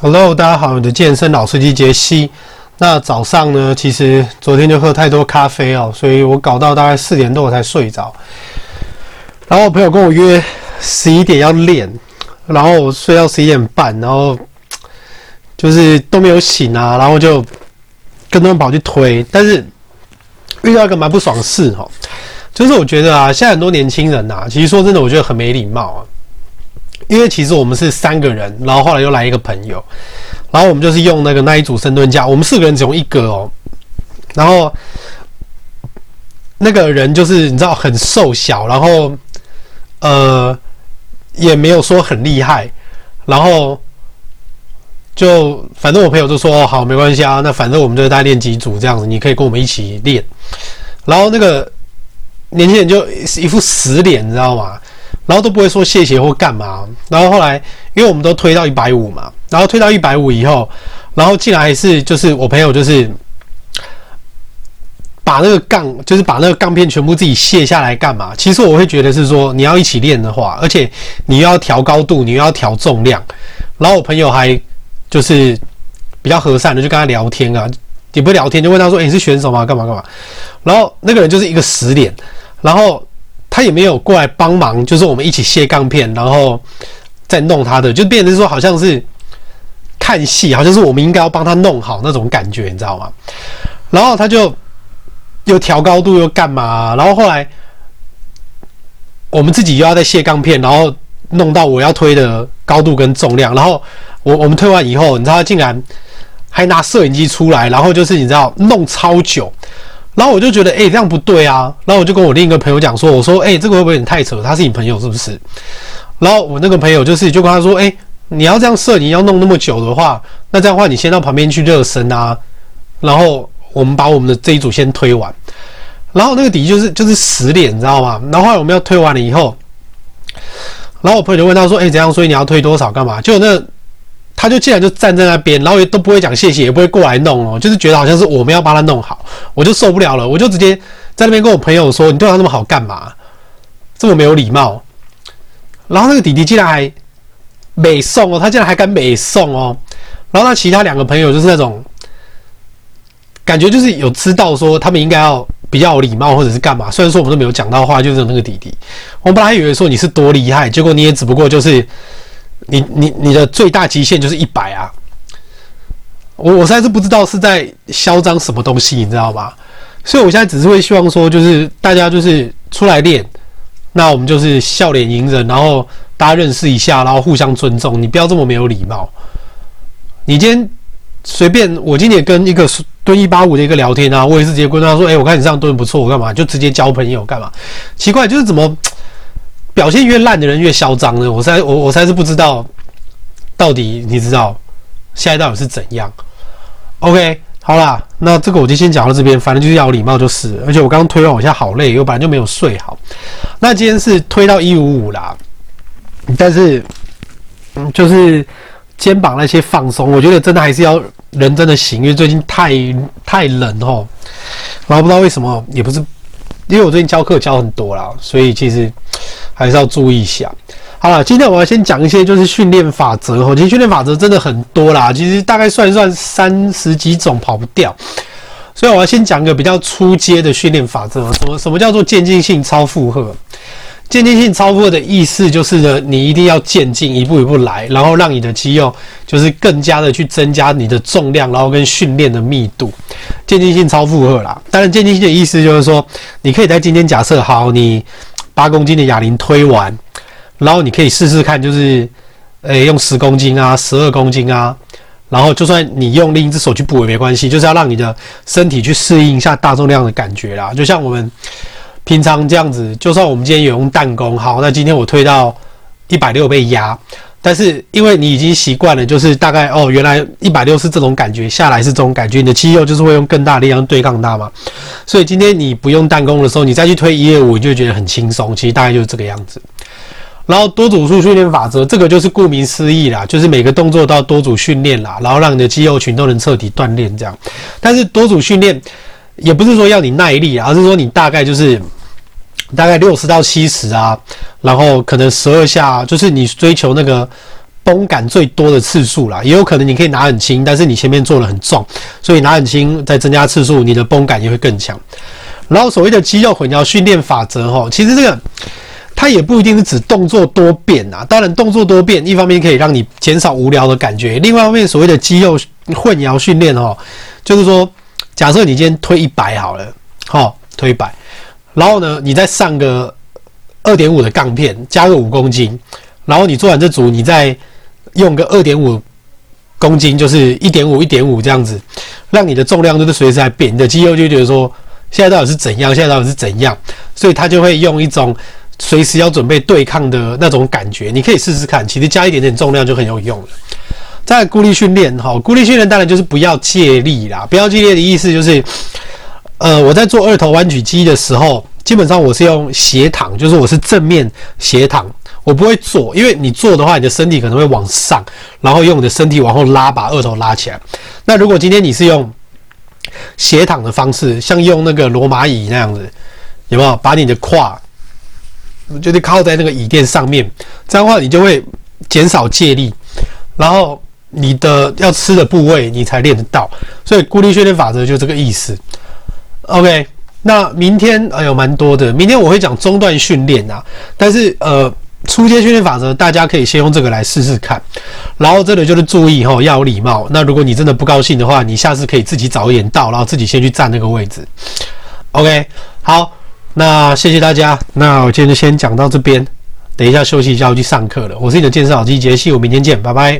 Hello，大家好，我的健身老司机杰西。那早上呢，其实昨天就喝太多咖啡哦，所以我搞到大概四点多我才睡着。然后我朋友跟我约十一点要练，然后我睡到十一点半，然后就是都没有醒啊，然后就跟他们跑去推，但是遇到一个蛮不爽的事哈，就是我觉得啊，现在很多年轻人呐，其实说真的，我觉得很没礼貌啊。因为其实我们是三个人，然后后来又来一个朋友，然后我们就是用那个那一组深蹲架，我们四个人只用一个哦，然后那个人就是你知道很瘦小，然后呃也没有说很厉害，然后就反正我朋友就说好没关系啊，那反正我们就大概练几组这样子，你可以跟我们一起练，然后那个年轻人就一副死脸，你知道吗？然后都不会说谢谢或干嘛，然后后来因为我们都推到一百五嘛，然后推到一百五以后，然后进来是就是我朋友就是把那个杠，就是把那个杠片全部自己卸下来干嘛？其实我会觉得是说你要一起练的话，而且你又要调高度，你又要调重量，然后我朋友还就是比较和善的就跟他聊天啊，也不聊天就问他说：“诶，你是选手吗？干嘛干嘛？”然后那个人就是一个死脸，然后。他也没有过来帮忙，就是我们一起卸钢片，然后再弄他的，就变成说好像是看戏，好像是我们应该要帮他弄好那种感觉，你知道吗？然后他就又调高度又干嘛，然后后来我们自己又要再卸钢片，然后弄到我要推的高度跟重量，然后我我们推完以后，你知道竟然还拿摄影机出来，然后就是你知道弄超久。然后我就觉得，哎、这样不对啊。然后我就跟我另一个朋友讲说，我说，哎、这个会不会有点太扯？他是你朋友是不是？然后我那个朋友就是就跟他说，哎、你要这样设，你要弄那么久的话，那这样的话你先到旁边去热身啊。然后我们把我们的这一组先推完。然后那个底就是就是死脸，你知道吗？然后后来我们要推完了以后，然后我朋友就问他说，哎、怎样？所以你要推多少？干嘛？就那。他就竟然就站在那边，然后也都不会讲谢谢，也不会过来弄哦，就是觉得好像是我们要帮他弄好，我就受不了了，我就直接在那边跟我朋友说：“你对他那么好干嘛？这么没有礼貌。”然后那个弟弟竟然还美送哦，他竟然还敢美送哦。然后他其他两个朋友就是那种感觉，就是有知道说他们应该要比较有礼貌或者是干嘛。虽然说我们都没有讲到话，就是那个弟弟，我本来以为说你是多厉害，结果你也只不过就是。你你你的最大极限就是一百啊！我我实在是不知道是在嚣张什么东西，你知道吗？所以我现在只是会希望说，就是大家就是出来练，那我们就是笑脸迎人，然后大家认识一下，然后互相尊重。你不要这么没有礼貌。你今天随便，我今天也跟一个蹲一八五的一个聊天啊，我也是直接跟他说：“哎，我看你这样蹲不错，我干嘛？”就直接交朋友干嘛？奇怪，就是怎么？表现越烂的人越嚣张呢？我实在我我实在是不知道，到底你知道现在到底是怎样？OK，好啦，那这个我就先讲到这边，反正就是要礼貌就是。而且我刚刚推完，我现在好累，我本来就没有睡好。那今天是推到一五五啦，但是嗯，就是肩膀那些放松，我觉得真的还是要人真的行，因为最近太太冷哦。然后不知道为什么，也不是因为我最近教课教很多啦，所以其实。还是要注意一下。好了，今天我要先讲一些就是训练法则哦。其实训练法则真的很多啦，其实大概算一算三十几种跑不掉。所以我要先讲一个比较初阶的训练法则。什么什么叫做渐进性超负荷？渐进性超负荷的意思就是呢，你一定要渐进，一步一步来，然后让你的肌肉就是更加的去增加你的重量，然后跟训练的密度。渐进性超负荷啦。当然，渐进性的意思就是说，你可以在今天假设好你。八公斤的哑铃推完，然后你可以试试看，就是，诶，用十公斤啊，十二公斤啊，然后就算你用另一只手去补也没关系，就是要让你的身体去适应一下大重量的感觉啦。就像我们平常这样子，就算我们今天有用弹弓，好，那今天我推到一百六被压。但是因为你已经习惯了，就是大概哦，原来一百六是这种感觉，下来是这种感觉，你的肌肉就是会用更大力量对抗它嘛。所以今天你不用弹弓的时候，你再去推一二五，你就觉得很轻松。其实大概就是这个样子。然后多组数训练法则，这个就是顾名思义啦，就是每个动作都要多组训练啦，然后让你的肌肉群都能彻底锻炼这样。但是多组训练也不是说要你耐力，而是说你大概就是。大概六十到七十啊，然后可能十二下，就是你追求那个绷感最多的次数啦，也有可能你可以拿很轻，但是你前面做的很重，所以拿很轻再增加次数，你的绷感也会更强。然后所谓的肌肉混淆训练法则，哈，其实这个它也不一定是指动作多变啊。当然，动作多变，一方面可以让你减少无聊的感觉，另外一方面，所谓的肌肉混淆训练，哦，就是说，假设你今天推一百好了，好，推一百，然后呢，你再上个二点五的杠片，加个五公斤，然后你做完这组，你再用个二点五公斤，就是一点五一点五这样子，让你的重量就是随时在变，你的肌肉就觉得说。现在到底是怎样？现在到底是怎样？所以他就会用一种随时要准备对抗的那种感觉。你可以试试看，其实加一点点重量就很有用了。再孤立训练，哈，孤立训练当然就是不要借力啦。不要借力的意思就是，呃，我在做二头弯举肌的时候，基本上我是用斜躺，就是我是正面斜躺，我不会坐，因为你坐的话，你的身体可能会往上，然后用你的身体往后拉，把二头拉起来。那如果今天你是用斜躺的方式，像用那个罗马椅那样子，有没有？把你的胯就是靠在那个椅垫上面，这样的话你就会减少借力，然后你的要吃的部位你才练得到。所以孤立训练法则就这个意思。OK，那明天哎呦蛮多的，明天我会讲中段训练啊，但是呃。初阶训练法则，大家可以先用这个来试试看。然后这里就是注意齁，要有礼貌。那如果你真的不高兴的话，你下次可以自己早一点到，然后自己先去占那个位置。OK，好，那谢谢大家。那我今天就先讲到这边，等一下休息一下，我去上课了。我是你的健身老师杰西，我明天见，拜拜。